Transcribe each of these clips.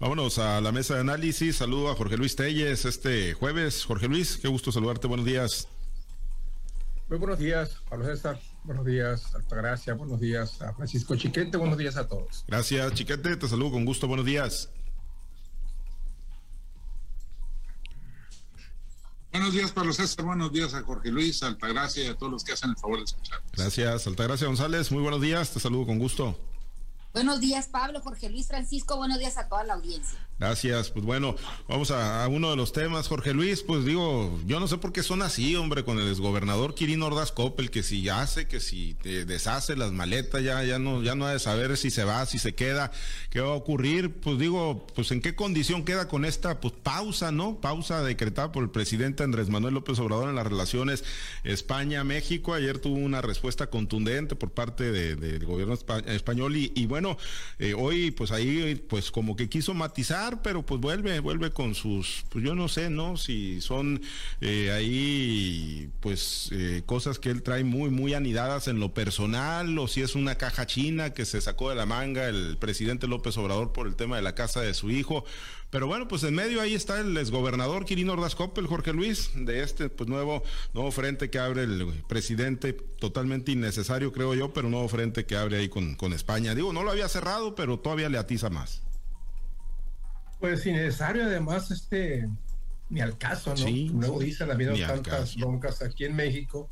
Vámonos a la mesa de análisis. Saludo a Jorge Luis Telles este jueves. Jorge Luis, qué gusto saludarte. Buenos días. Muy buenos días, Pablo César. Buenos días, Altagracia. Buenos días a Francisco Chiquete. Buenos días a todos. Gracias, Chiquete. Te saludo con gusto. Buenos días. Buenos días, Pablo César. Buenos días a Jorge Luis, Altagracia y a todos los que hacen el favor de escuchar. Gracias, Altagracia González. Muy buenos días. Te saludo con gusto. Buenos días, Pablo, Jorge Luis, Francisco. Buenos días a toda la audiencia. Gracias, pues bueno, vamos a, uno de los temas, Jorge Luis, pues digo, yo no sé por qué son así, hombre, con el exgobernador Quirino Ordaz Coppel, que si hace, que si te deshace las maletas, ya, ya no, ya no ha de saber si se va, si se queda, qué va a ocurrir, pues digo, pues en qué condición queda con esta pues pausa, ¿no? Pausa decretada por el presidente Andrés Manuel López Obrador en las relaciones España-México. Ayer tuvo una respuesta contundente por parte del gobierno español y bueno, eh, hoy pues ahí pues como que quiso matizar pero pues vuelve, vuelve con sus, pues yo no sé, ¿no? Si son eh, ahí, pues eh, cosas que él trae muy, muy anidadas en lo personal, o si es una caja china que se sacó de la manga el presidente López Obrador por el tema de la casa de su hijo. Pero bueno, pues en medio ahí está el exgobernador Quirino Ordaz el Jorge Luis, de este pues nuevo, nuevo frente que abre el presidente, totalmente innecesario creo yo, pero nuevo frente que abre ahí con, con España. Digo, no lo había cerrado, pero todavía le atiza más. Pues innecesario, además, este, ni al caso, ¿no? Luego dicen, ha habido tantas broncas aquí en México.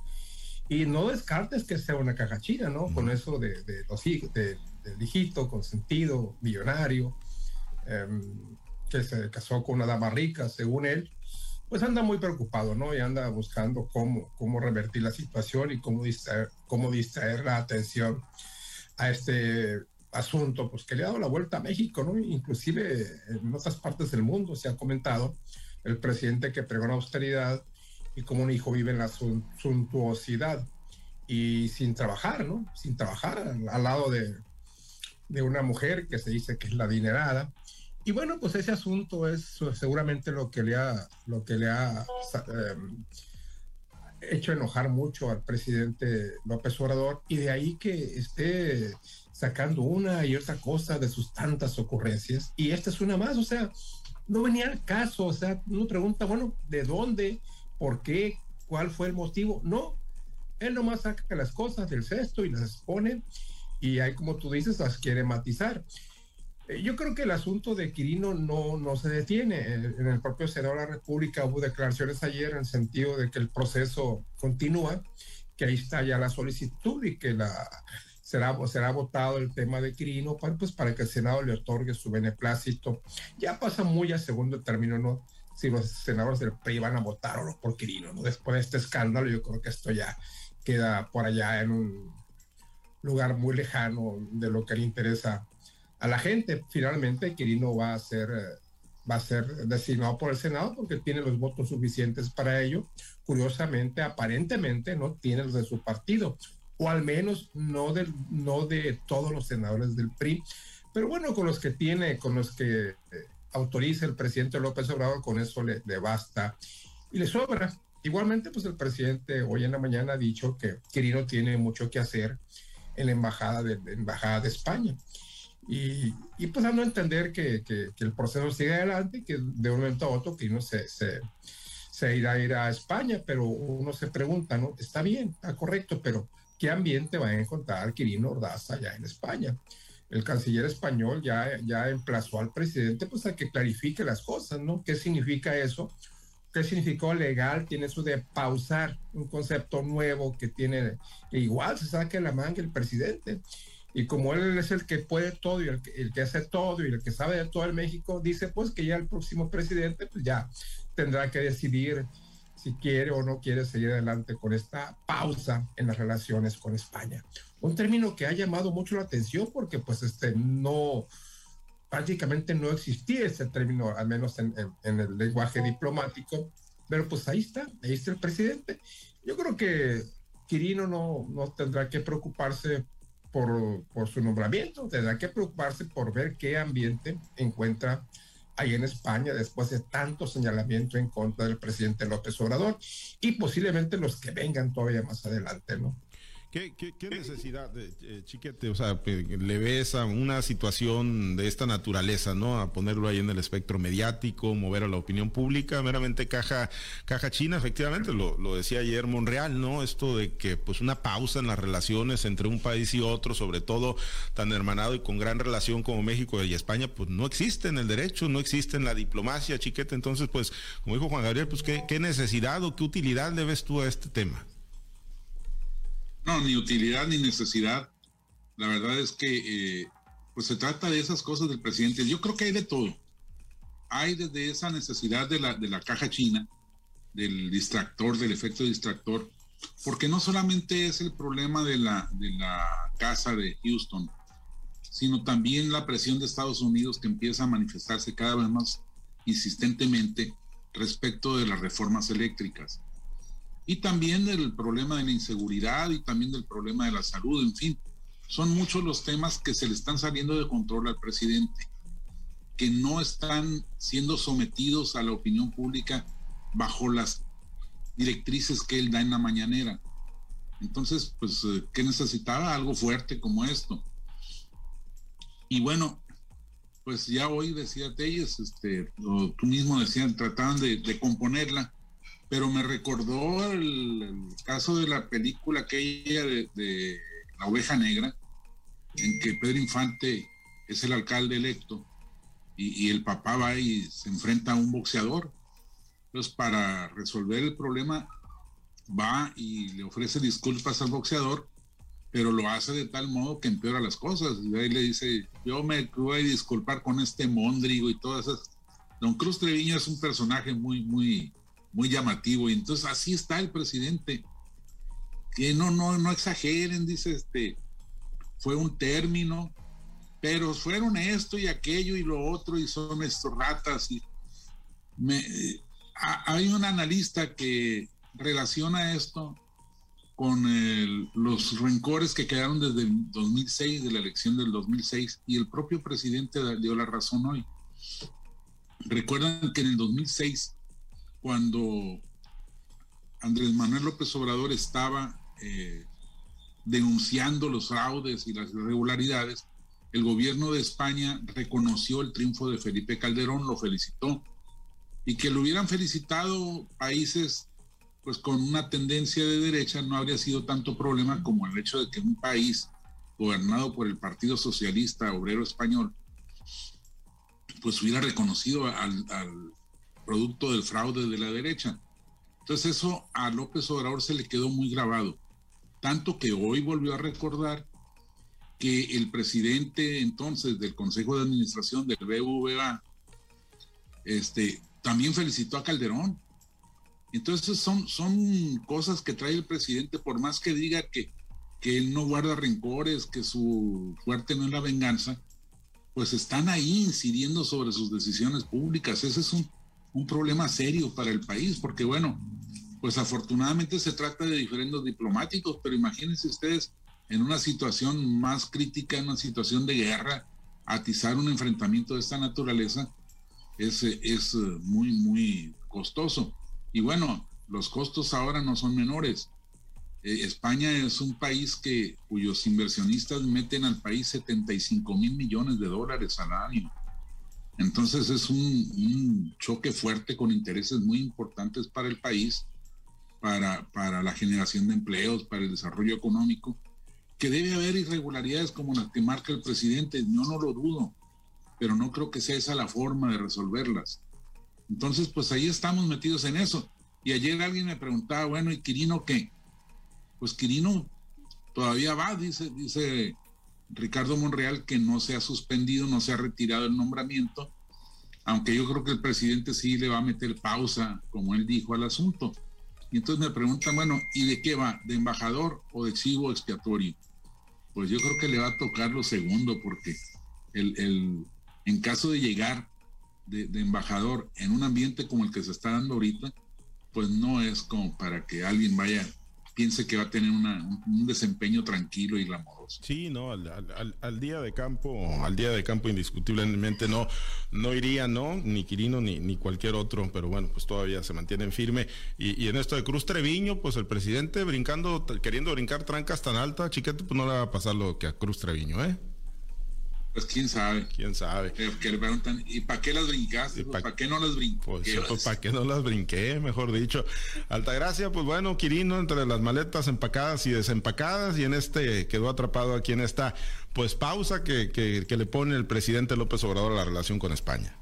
Y no descartes que sea una cagachina, ¿no? Con eso de, de los de, del hijito consentido, millonario, em, que se casó con una dama rica, según él, pues anda muy preocupado, ¿no? Y anda buscando cómo, cómo revertir la situación y cómo distraer, cómo distraer la atención a este asunto, pues que le ha dado la vuelta a México, ¿no? Inclusive en otras partes del mundo se ha comentado el presidente que pregona austeridad y cómo un hijo vive en la suntuosidad y sin trabajar, ¿no? Sin trabajar al, lado de, de, una mujer que se dice que es la adinerada. Y bueno, pues ese asunto es seguramente lo que le ha, lo que le ha em, hecho enojar mucho al presidente López Obrador y de ahí que esté sacando una y otra cosa de sus tantas ocurrencias. Y esta es una más, o sea, no venía al caso, o sea, uno pregunta, bueno, ¿de dónde? ¿Por qué? ¿Cuál fue el motivo? No, él nomás saca las cosas del cesto y las expone y ahí, como tú dices, las quiere matizar. Eh, yo creo que el asunto de Quirino no, no se detiene. En el propio Senado de la República hubo declaraciones ayer en el sentido de que el proceso continúa, que ahí está ya la solicitud y que la será, será votado el tema de Quirino para, pues, para que el Senado le otorgue su beneplácito. Ya pasa muy a segundo término, ¿no? Si los senadores del PRI van a votar o no por Quirino, ¿no? Después de este escándalo, yo creo que esto ya queda por allá en un lugar muy lejano de lo que le interesa a la gente. Finalmente, Quirino va a ser, va a ser designado por el Senado porque tiene los votos suficientes para ello. Curiosamente, aparentemente, no tiene los de su partido o al menos no de, no de todos los senadores del PRI, pero bueno, con los que tiene, con los que eh, autoriza el presidente López Obrador, con eso le, basta y le sobra. Igualmente, pues el presidente hoy en la mañana ha dicho que Quirino tiene mucho que hacer en la embajada de, embajada de España. Y, y pues dando a entender que, que, el proceso sigue adelante y que de un momento a otro Quirino se, se, se irá a ir a España, pero uno se pregunta, ¿no? Está bien, está correcto, pero qué ambiente va a encontrar Quirino Ordaz allá en España. El canciller español ya, ya emplazó al presidente pues a que clarifique las cosas, ¿no? ¿Qué significa eso? ¿Qué significó legal? Tiene eso de pausar un concepto nuevo que tiene, que igual se saque la manga el presidente. Y como él es el que puede todo y el que, el que hace todo y el que sabe de todo el México, dice pues que ya el próximo presidente pues ya tendrá que decidir si quiere o no quiere seguir adelante con esta pausa en las relaciones con España. Un término que ha llamado mucho la atención porque pues este no, prácticamente no existía ese término, al menos en, el lenguaje diplomático, pero pues ahí está, ahí está el presidente. Yo creo que Quirino no, no tendrá que preocuparse por, su nombramiento, tendrá que preocuparse por ver qué ambiente encuentra ahí en España después de tanto señalamiento en contra del presidente López Obrador y posiblemente los que vengan todavía más adelante, ¿no? ¿Qué, necesidad, de, eh, Chiquete? O sea, le ves a una situación de esta naturaleza, ¿no? A ponerlo ahí en el espectro mediático, mover a la opinión pública, meramente caja, caja china, efectivamente, lo, lo decía ayer Monreal, ¿no? Esto de que pues una pausa en las relaciones entre un país y otro, sobre todo tan hermanado y con gran relación como México y España, pues no existe en el derecho, no existe en la diplomacia, Chiquete. Entonces, pues, como dijo Juan Gabriel, pues qué, qué necesidad o qué utilidad le ves tú a este tema. No, ni utilidad ni necesidad. La verdad es que eh, pues se trata de esas cosas del presidente. Yo creo que hay de todo. Hay desde esa necesidad de la, de la caja china, del distractor, del efecto distractor, porque no solamente es el problema de la, de la casa de Houston, sino también la presión de Estados Unidos que empieza a manifestarse cada vez más insistentemente respecto de las reformas eléctricas y también del problema de la inseguridad y también del problema de la salud, en fin, son muchos los temas que se le están saliendo de control al presidente, que no están siendo sometidos a la opinión pública bajo las directrices que él da en la mañanera. Entonces, pues, eh, ¿qué necesitaba? Algo fuerte como esto. Y bueno, pues ya hoy decía Telles, este, tú mismo decías, trataban de, de componerla pero me recordó el, caso de la película aquella de, de, La Oveja Negra, en que Pedro Infante es el alcalde electo y, el papá va y se enfrenta a un boxeador. Entonces, para resolver el problema, va y le ofrece disculpas al boxeador, pero lo hace de tal modo que empeora las cosas. Y ahí le dice, yo me voy a disculpar con este mondrigo y todas esas. Don Cruz Treviño es un personaje muy, muy, muy llamativo. Y entonces así está el presidente. Que no, no, no exageren, dice este, fue un término, pero fueron esto y aquello y lo otro y son estos ratas. Y me, hay un analista que relaciona esto con los rencores que quedaron desde el 2006, de la elección del 2006, y el propio presidente dio la razón hoy. Recuerdan que en el 2006 cuando Andrés Manuel López Obrador estaba eh, denunciando los fraudes y las irregularidades, el gobierno de España reconoció el triunfo de Felipe Calderón, lo felicitó, y que lo hubieran felicitado países pues con una tendencia de derecha no habría sido tanto problema como el hecho de que un país gobernado por el Partido Socialista Obrero Español pues hubiera reconocido al, al producto del fraude de la derecha. Entonces eso a López Obrador se le quedó muy grabado, tanto que hoy volvió a recordar que el presidente entonces del Consejo de Administración del BVA este, también felicitó a Calderón. Entonces son, son cosas que trae el presidente, por más que diga que, que él no guarda rencores, que su fuerte no es la venganza, pues están ahí incidiendo sobre sus decisiones públicas. Ese es un, un problema serio para el país, porque bueno, pues afortunadamente se trata de diferentes diplomáticos, pero imagínense ustedes en una situación más crítica, en una situación de guerra, atizar un enfrentamiento de esta naturaleza es, es muy, muy costoso. Y bueno, los costos ahora no son menores. Eh, España es un país que cuyos inversionistas meten al país 75 mil millones de dólares al año. Entonces es un, choque fuerte con intereses muy importantes para el país, para, para la generación de empleos, para el desarrollo económico, que debe haber irregularidades como las que marca el presidente, yo no lo dudo, pero no creo que sea esa la forma de resolverlas. Entonces, pues ahí estamos metidos en eso. Y ayer alguien me preguntaba, bueno, ¿y Quirino qué? Pues Quirino todavía va, dice, dice Ricardo Monreal que no se ha suspendido, no se ha retirado el nombramiento, aunque yo creo que el presidente sí le va a meter pausa, como él dijo, al asunto. Y entonces me preguntan, bueno, ¿y de qué va? ¿De embajador o de chivo expiatorio? Pues yo creo que le va a tocar lo segundo, porque el, en caso de llegar de, de embajador en un ambiente como el que se está dando ahorita, pues no es como para que alguien vaya piense que va a tener un desempeño tranquilo y glamoroso. Sí, no, al, día de campo, al día de campo indiscutiblemente no, no iría, no, ni Quirino ni, ni cualquier otro, pero bueno, pues todavía se mantienen firme. Y, en esto de Cruz Treviño, pues el presidente brincando, queriendo brincar trancas tan alta, chiquete, pues no le va a pasar lo que a Cruz Treviño, ¿eh? Pues quién sabe. Quién sabe. Que, le preguntan, ¿y para qué las brincaste? ¿Para qué no las brinqué? Pues, pues para qué no las brinqué, mejor dicho. Altagracia, pues bueno, Quirino, entre las maletas empacadas y desempacadas, y en este quedó atrapado aquí en esta, pues pausa que, que, le pone el presidente López Obrador a la relación con España.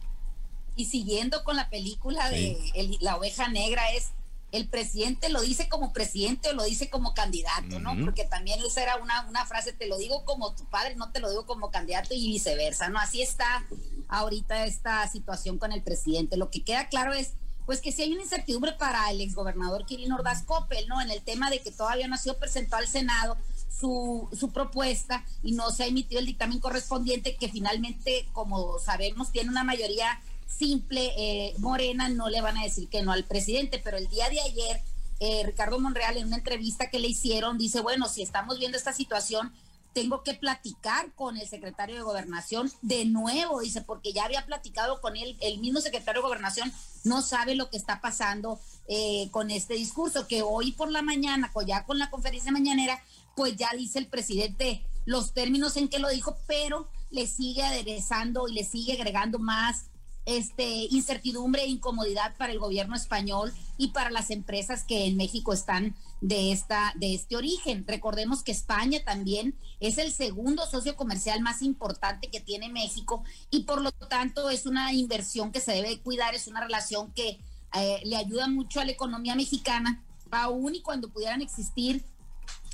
Y siguiendo con la película de La oveja negra, es el presidente lo dice como presidente o lo dice como candidato, ¿no? Porque también esa era una, una frase, te lo digo como tu padre, no te lo digo como candidato y viceversa, ¿no? Así está ahorita esta situación con el presidente. Lo que queda claro es, pues que si hay una incertidumbre para el exgobernador Kirin Ordaz Coppel, ¿no? En el tema de que todavía no ha sido presentado al Senado su, su propuesta y no se ha emitido el dictamen correspondiente que finalmente, como sabemos, tiene una mayoría simple, eh, Morena no le van a decir que no al presidente, pero el día de ayer, eh, Ricardo Monreal en una entrevista que le hicieron dice, bueno, si estamos viendo esta situación, tengo que platicar con el secretario de gobernación de nuevo, dice, porque ya había platicado con él, el mismo secretario de gobernación no sabe lo que está pasando eh, con este discurso, que hoy por la mañana, ya con la conferencia mañanera, pues ya dice el presidente los términos en que lo dijo, pero le sigue aderezando y le sigue agregando más este, incertidumbre e incomodidad para el gobierno español y para las empresas que en México están de, esta, de este origen. Recordemos que España también es el segundo socio comercial más importante que tiene México y por lo tanto es una inversión que se debe cuidar, es una relación que eh, le ayuda mucho a la economía mexicana, aún y cuando pudieran existir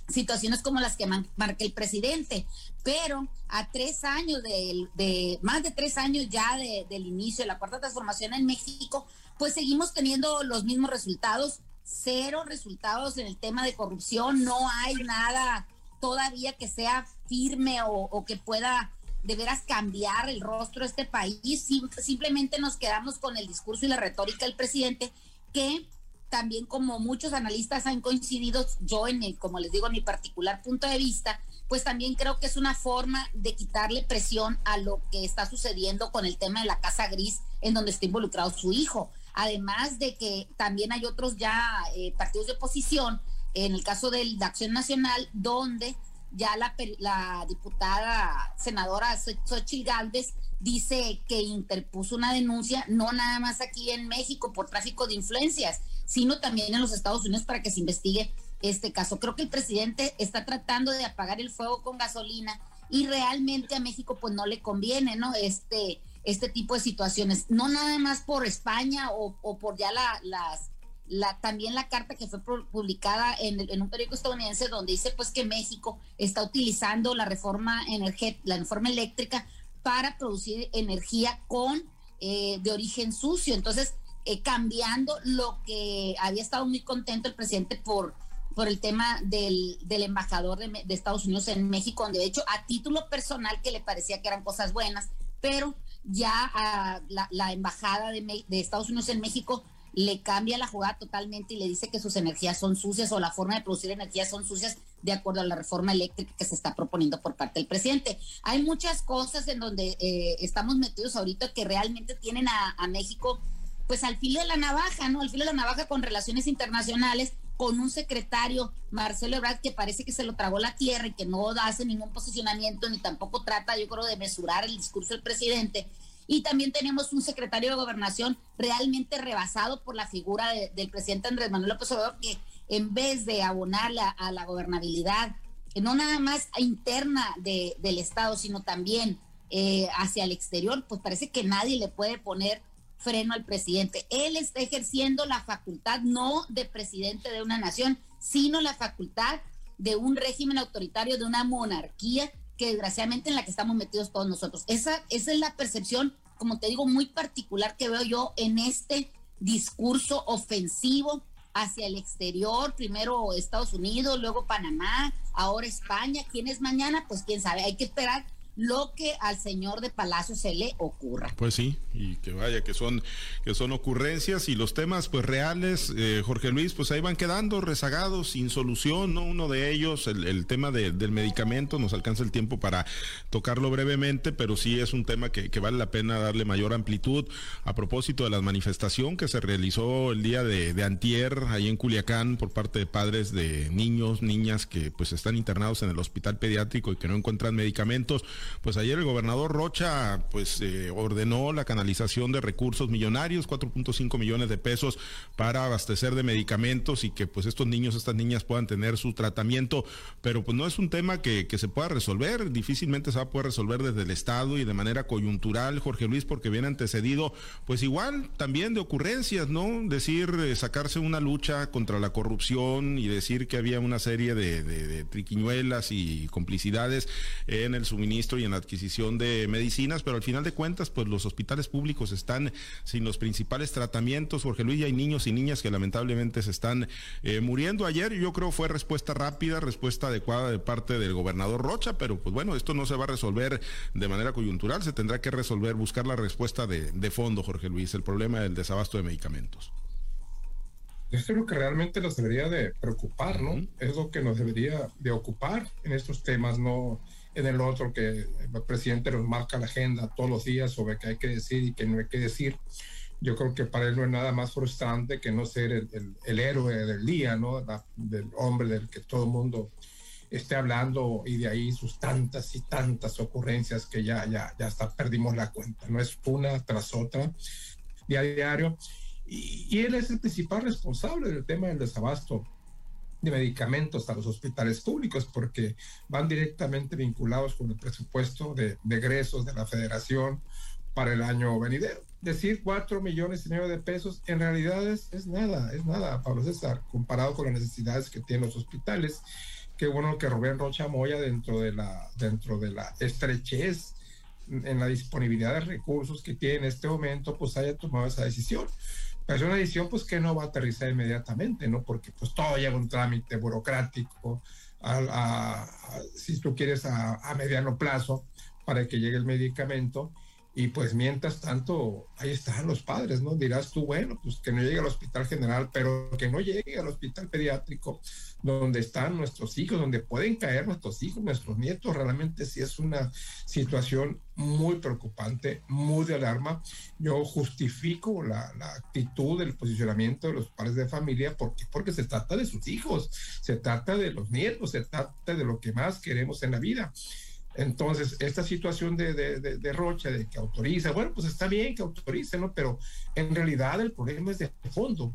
situaciones como las que marca el presidente, pero a tres años de, más de tres años ya del inicio de la cuarta transformación en México, pues seguimos teniendo los mismos resultados, cero resultados en el tema de corrupción, no hay nada todavía que sea firme o, que pueda de veras cambiar el rostro de este país, simplemente nos quedamos con el discurso y la retórica del presidente que también como muchos analistas han coincidido, yo en el, como les digo, en mi particular punto de vista, pues también creo que es una forma de quitarle presión a lo que está sucediendo con el tema de la Casa Gris, en donde está involucrado su hijo. Además de que también hay otros ya eh, partidos de oposición, en el caso de la Acción Nacional, donde ya la, la diputada senadora Xochitl Galvez dice que interpuso una denuncia, no nada más aquí en México por tráfico de influencias, sino también en los Estados Unidos para que se investigue este caso. Creo que el presidente está tratando de apagar el fuego con gasolina y realmente a México pues no le conviene, ¿no? Este, este tipo de situaciones, no nada más por España o, por ya la, la, también la carta que fue publicada en, en, un periódico estadounidense donde dice pues que México está utilizando la reforma energética, la reforma eléctrica para producir energía con eh, de origen sucio. Entonces, eh, cambiando lo que había estado muy contento el presidente por, por el tema del, del embajador de, Estados Unidos en México, donde de hecho a título personal que le parecía que eran cosas buenas, pero ya a la, embajada de, de Estados Unidos en México le cambia la jugada totalmente y le dice que sus energías son sucias o la forma de producir energías son sucias de acuerdo a la reforma eléctrica que se está proponiendo por parte del presidente. Hay muchas cosas en donde eh, estamos metidos ahorita que realmente tienen a, a México pues al filo de la navaja, ¿no? Al filo de la navaja con relaciones internacionales, con un secretario, Marcelo Ebrard, que parece que se lo tragó la tierra y que no hace ningún posicionamiento ni tampoco trata, yo creo, de mesurar el discurso del presidente. Y también tenemos un secretario de gobernación realmente rebasado por la figura del presidente Andrés Manuel López Obrador, que en vez de abonarle a, la gobernabilidad, no nada más interna del Estado, sino también eh, hacia el exterior, pues parece que nadie le puede poner freno al presidente. Él está ejerciendo la facultad no de presidente de una nación, sino la facultad de un régimen autoritario, de una monarquía que desgraciadamente en la que estamos metidos todos nosotros. Esa, es la percepción, como te digo, muy particular que veo yo en este discurso ofensivo hacia el exterior, primero Estados Unidos, luego Panamá, ahora España. ¿Quién es mañana? Pues quién sabe, hay que esperar lo que al señor de Palacio se le ocurra. Pues sí, y que vaya que son que son ocurrencias y los temas pues reales eh, Jorge Luis pues ahí van quedando rezagados sin solución no uno de ellos el, tema del medicamento nos alcanza el tiempo para tocarlo brevemente pero sí es un tema que, vale la pena darle mayor amplitud a propósito de la manifestación que se realizó el día de, de antier ahí en Culiacán por parte de padres de niños niñas que pues están internados en el hospital pediátrico y que no encuentran medicamentos pues ayer el gobernador Rocha pues eh, ordenó la canalización de recursos millonarios, 4.5 millones de pesos para abastecer de medicamentos y que pues estos niños, estas niñas puedan tener su tratamiento, pero pues no es un tema que, se pueda resolver, difícilmente se va a poder resolver desde el Estado y de manera coyuntural, Jorge Luis, porque viene antecedido pues igual también de ocurrencias, ¿no? Decir, eh, sacarse una lucha contra la corrupción y decir que había una serie de triquiñuelas y complicidades en el suministro y en la adquisición de medicinas, pero al final de cuentas pues los hospitales públicos están sin los principales tratamientos. Jorge Luis, y hay niños y niñas que lamentablemente se están eh, muriendo. Ayer yo creo fue respuesta rápida, respuesta adecuada de parte del gobernador Rocha, pero pues bueno, esto no se va a resolver de manera coyuntural, se tendrá que resolver, buscar la respuesta de, fondo, Jorge Luis, el problema del desabasto de medicamentos. Esto es lo que realmente nos debería de preocupar, ¿no? Es lo que nos debería de ocupar en estos temas, no en el otro que el presidente nos marca la agenda todos los días sobre qué hay que decir y qué no hay que decir. Yo creo que para él no es nada más frustrante que no ser el, el, héroe del día, ¿no? del hombre del que todo el mundo esté hablando y de ahí sus tantas y tantas ocurrencias que ya, ya, ya hasta perdimos la cuenta, ¿no? Es una tras otra, día a diario. Y, y él es el principal responsable del tema del desabasto de medicamentos a los hospitales públicos porque van directamente vinculados con el presupuesto de, egresos de la federación para el año venidero. Decir cuatro millones y medio de pesos en realidad es, es nada, es nada, Pablo César, comparado con las necesidades que tienen los hospitales. Qué bueno que Rubén Rocha Moya, dentro de la, dentro de la estrechez en la disponibilidad de recursos que tiene en este momento, pues haya tomado esa decisión es una decisión pues que no va a aterrizar inmediatamente, ¿no? Porque pues todo lleva un trámite burocrático, si tú quieres a, a, mediano plazo, para que llegue el medicamento. Y pues mientras tanto, ahí están los padres, ¿no? Dirás tú, bueno, pues que no llegue al hospital general, pero que no llegue al hospital pediátrico, donde están nuestros hijos, donde pueden caer nuestros hijos, nuestros nietos. Realmente sí es una situación muy preocupante, muy de alarma. Yo justifico la, la actitud, el posicionamiento de los padres de familia, porque, porque se trata de sus hijos, se trata de los nietos, se trata de lo que más queremos en la vida. Entonces, esta situación de, de, de, Rocha, de que autoriza, bueno, pues está bien que autorice, ¿no? Pero en realidad el problema es de fondo.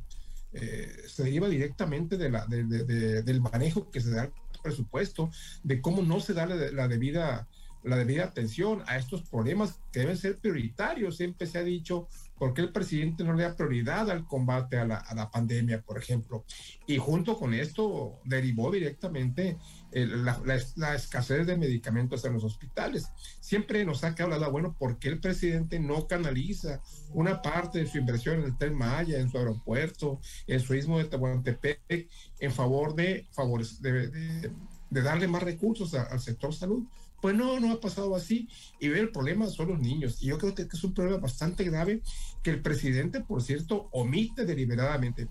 Eh, se deriva directamente de la, del manejo que se da al presupuesto, de cómo no se da la, debida la debida atención a estos problemas que deben ser prioritarios. Siempre se ha dicho por qué el presidente no le da prioridad al combate a la, a la pandemia, por ejemplo. Y junto con esto derivó directamente la, la, escasez de medicamentos en los hospitales. Siempre nos ha quedado bueno, ¿por qué el presidente no canaliza una parte de su inversión en el Tren Maya, en su aeropuerto, en su istmo de Tehuantepec, en favor de, de, de, de darle más recursos al sector salud? Pues no, no ha pasado así. Y ver el problema son los niños. Y yo creo que es un problema bastante grave que el presidente, por cierto, omite deliberadamente.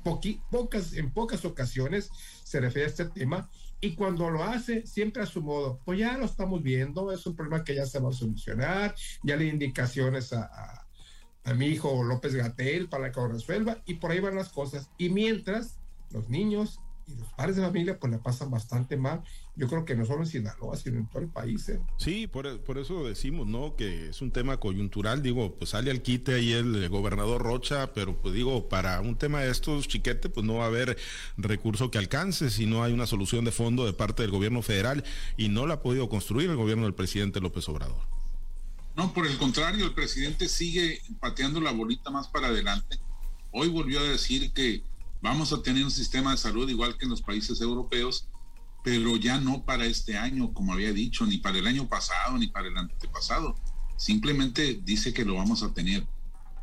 pocas, en pocas ocasiones se refiere a este tema y cuando lo hace, siempre a su modo, pues ya lo estamos viendo, es un problema que ya se va a solucionar, ya le indicaciones a, a, mi hijo López Gatel para que lo resuelva, y por ahí van las cosas. Y mientras los niños y los padres de familia pues le pasan bastante mal. Yo creo que no solo en Sinaloa, sino en todo el país. ¿eh? Sí, por, eso decimos, ¿no? Que es un tema coyuntural, digo, pues sale al quite ahí el, gobernador Rocha, pero pues digo, para un tema de estos, chiquete, pues no va a haber recurso que alcance si no hay una solución de fondo de parte del gobierno federal y no la ha podido construir el gobierno del presidente López Obrador. No, por el contrario, el presidente sigue pateando la bolita más para adelante. Hoy volvió a decir que Vamos a tener un sistema de salud igual que en los países europeos, pero ya no para este año, como había dicho, ni para el año pasado, ni para el antepasado. Simplemente dice que lo vamos a tener.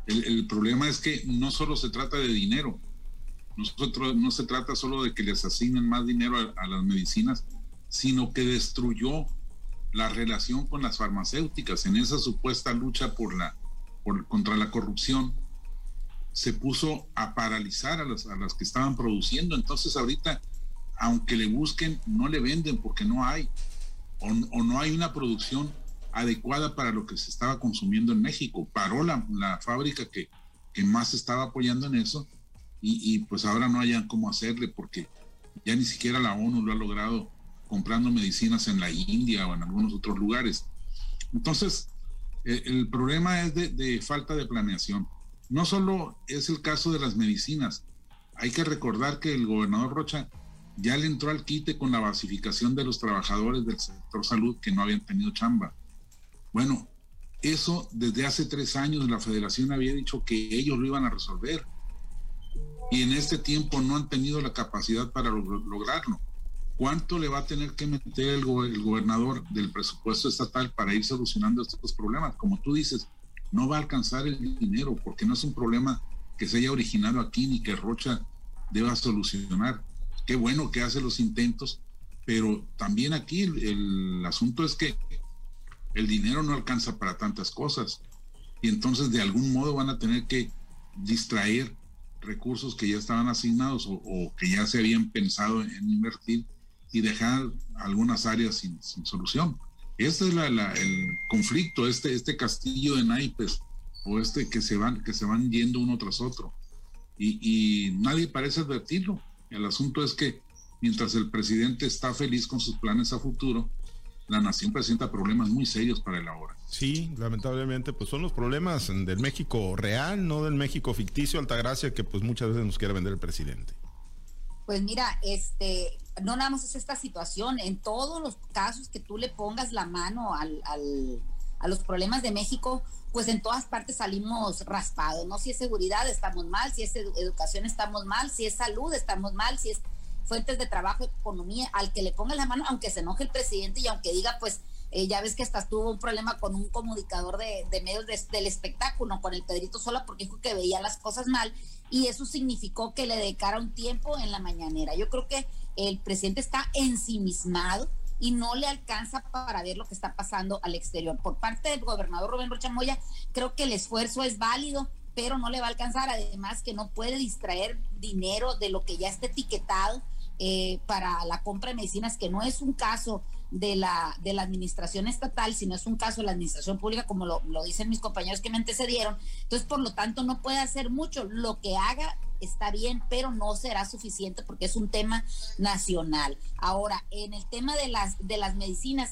El, problema es que no solo se trata de dinero, nosotros no se trata solo de que les asignen más dinero a, las medicinas, sino que destruyó la relación con las farmacéuticas en esa supuesta lucha por la contra la corrupción, se puso a paralizar a las, que estaban produciendo. Entonces ahorita, aunque le busquen, no le venden porque no hay, o, no hay una producción adecuada para lo que se estaba consumiendo en México. Paró la, la fábrica que, que más estaba apoyando en eso y, pues ahora no hayan cómo hacerle porque ya ni siquiera la ONU lo ha logrado comprando medicinas en la India o en algunos otros lugares. Entonces, eh, el, problema es de, falta de planeación. No solo es el caso de las medicinas, hay que recordar que el gobernador Rocha ya le entró al quite con la basificación de los trabajadores del sector salud que no habían tenido chamba. Bueno, eso desde hace tres años la federación había dicho que ellos lo iban a resolver y en este tiempo no han tenido la capacidad para lograrlo. ¿Cuánto le va a tener que meter el, gobernador del presupuesto estatal para ir solucionando estos problemas? Como tú dices, no va a alcanzar el dinero porque no es un problema que se haya originado aquí ni que Rocha deba solucionar. Qué bueno que hace los intentos, pero también aquí el asunto es que el dinero no alcanza para tantas cosas y entonces de algún modo van a tener que distraer recursos que ya estaban asignados o, que ya se habían pensado en invertir y dejar algunas áreas sin, solución. Este es el conflicto, este, este castillo de naipes o este que se van, que se van yendo uno tras otro. Y, y nadie parece advertirlo. El asunto es que mientras el presidente está feliz con sus planes a futuro, la nación presenta problemas muy serios para el ahora. Sí, lamentablemente, pues son los problemas del México real, no del México ficticio, Altagracia, que pues muchas veces nos quiere vender el presidente. Pues mira, este, no nada más es esta situación, en todos los casos que tú le pongas la mano al, al, a los problemas de México, pues en todas partes salimos raspados, ¿no? Si es seguridad estamos mal, si es educación estamos mal, si es salud estamos mal, si es fuentes de trabajo, economía, al que le ponga la mano, aunque se enoje el presidente y aunque diga, pues, eh, ya ves que hasta tuvo un problema con un comunicador de, medios del espectáculo, con el Pedrito Sola, porque dijo que veía las cosas mal y eso significó que le dedicara un tiempo en la mañanera. Yo creo que el presidente está ensimismado y no le alcanza para ver lo que está pasando al exterior. Por parte del gobernador Rubén Rocha Moya, creo que el esfuerzo es válido, pero no le va a alcanzar. Además que no puede distraer dinero de lo que ya está etiquetado eh, para la compra de medicinas, que no es un caso de la, de la administración estatal, sino es un caso de la administración pública, como lo, lo dicen mis compañeros que me antecedieron. Entonces, por lo tanto, no puede hacer mucho. Lo que haga está bien, pero no será suficiente porque es un tema nacional. Ahora, en el tema de las, de las medicinas,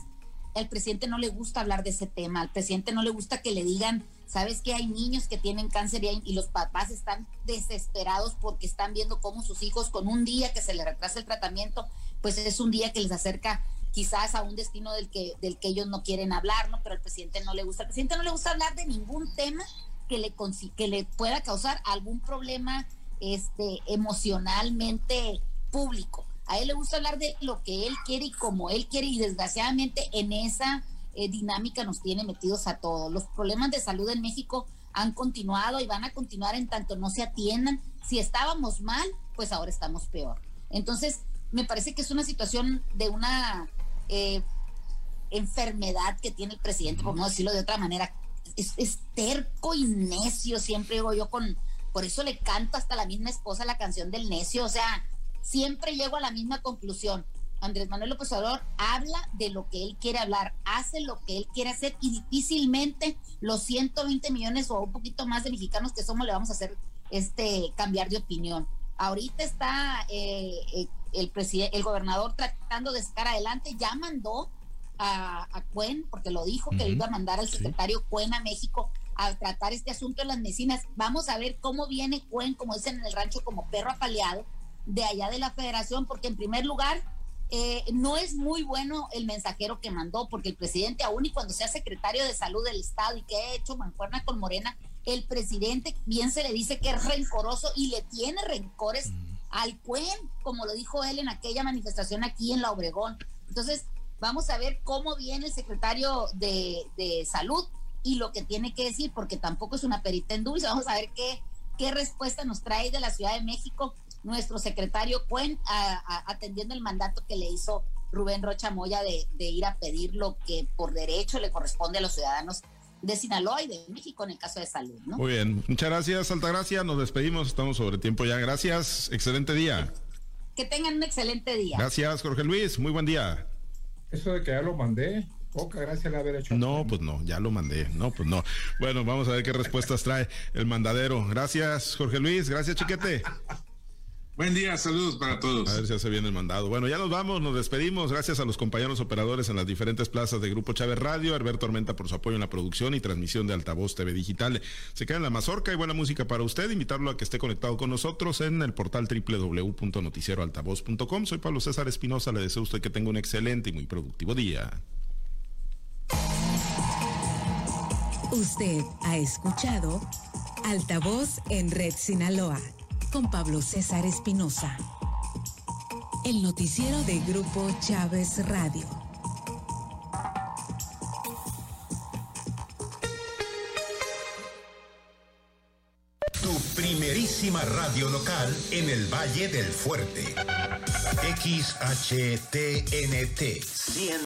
al presidente no le gusta hablar de ese tema, al presidente no le gusta que le digan Sabes que hay niños que tienen cáncer y, los papás están desesperados porque están viendo cómo sus hijos con un día que se les retrasa el tratamiento, pues es un día que les acerca quizás a un destino del que, del que ellos no quieren hablar, ¿no? Pero al presidente no le gusta. Al presidente no le gusta hablar de ningún tema que le, que le pueda causar algún problema este, emocionalmente público. A él le gusta hablar de lo que él quiere y como él quiere y desgraciadamente en esa eh, dinámica nos tiene metidos a todos. Los problemas de salud en México han continuado y van a continuar en tanto no se atiendan. Si estábamos mal, pues ahora estamos peor. Entonces, me parece que es una situación de una eh, enfermedad que tiene el presidente, por no decirlo de otra manera. Es, es, terco y necio, siempre digo yo con, por eso le canto hasta la misma esposa la canción del necio, o sea, siempre llego a la misma conclusión. Andrés Manuel López Obrador habla de lo que él quiere hablar, hace lo que él quiere hacer y difícilmente los 120 millones o un poquito más de mexicanos que somos le vamos a hacer este cambiar de opinión. Ahorita está eh, eh, el el gobernador tratando de sacar adelante, ya mandó a, a Cuen, porque lo dijo que iba a mandar al secretario Cuen a México a tratar este asunto de las medicinas. Vamos a ver cómo viene Cuen, como dicen en el rancho, como perro apaleado de allá de la federación, porque en primer lugar eh, no es muy bueno el mensajero que mandó, porque el presidente, aún y cuando sea secretario de salud del Estado y que ha hecho mancuerna con Morena, el presidente bien se le dice que es rencoroso y le tiene rencores al CUEN, como lo dijo él en aquella manifestación aquí en La Obregón. Entonces, vamos a ver cómo viene el secretario de, salud y lo que tiene que decir, porque tampoco es una perita en dulce. Vamos a ver qué, qué respuesta nos trae de la Ciudad de México nuestro secretario Cuen atendiendo el mandato que le hizo Rubén Rocha Moya de, ir a pedir lo que por derecho le corresponde a los ciudadanos de Sinaloa y de México en el caso de salud. ¿no? Muy bien, muchas gracias, Altagracia. Nos despedimos, estamos sobre tiempo ya. Gracias, excelente día. Que tengan un excelente día. Gracias, Jorge Luis. Muy buen día. Eso de que ya lo mandé. Poca gracia le haber hecho. No, pues no, ya lo mandé. No, pues no. Bueno, vamos a ver qué respuestas trae el mandadero. Gracias, Jorge Luis. Gracias, Chiquete. Buen día, saludos para todos. A ver si hace bien el mandado. Bueno, ya nos vamos, nos despedimos. Gracias a los compañeros operadores en las diferentes plazas de Grupo Chávez Radio, Alberto Tormenta por su apoyo en la producción y transmisión de Altavoz TV Digital. Se queda en la mazorca y buena música para usted. Invitarlo a que esté conectado con nosotros en el portal www.noticieroaltavoz.com. Soy Pablo César Espinosa. Le deseo a usted que tenga un excelente y muy productivo día. Usted ha escuchado Altavoz en Red Sinaloa con Pablo César Espinosa. El noticiero de Grupo Chávez Radio. Tu primerísima radio local en el Valle del Fuerte. XHTNT 100.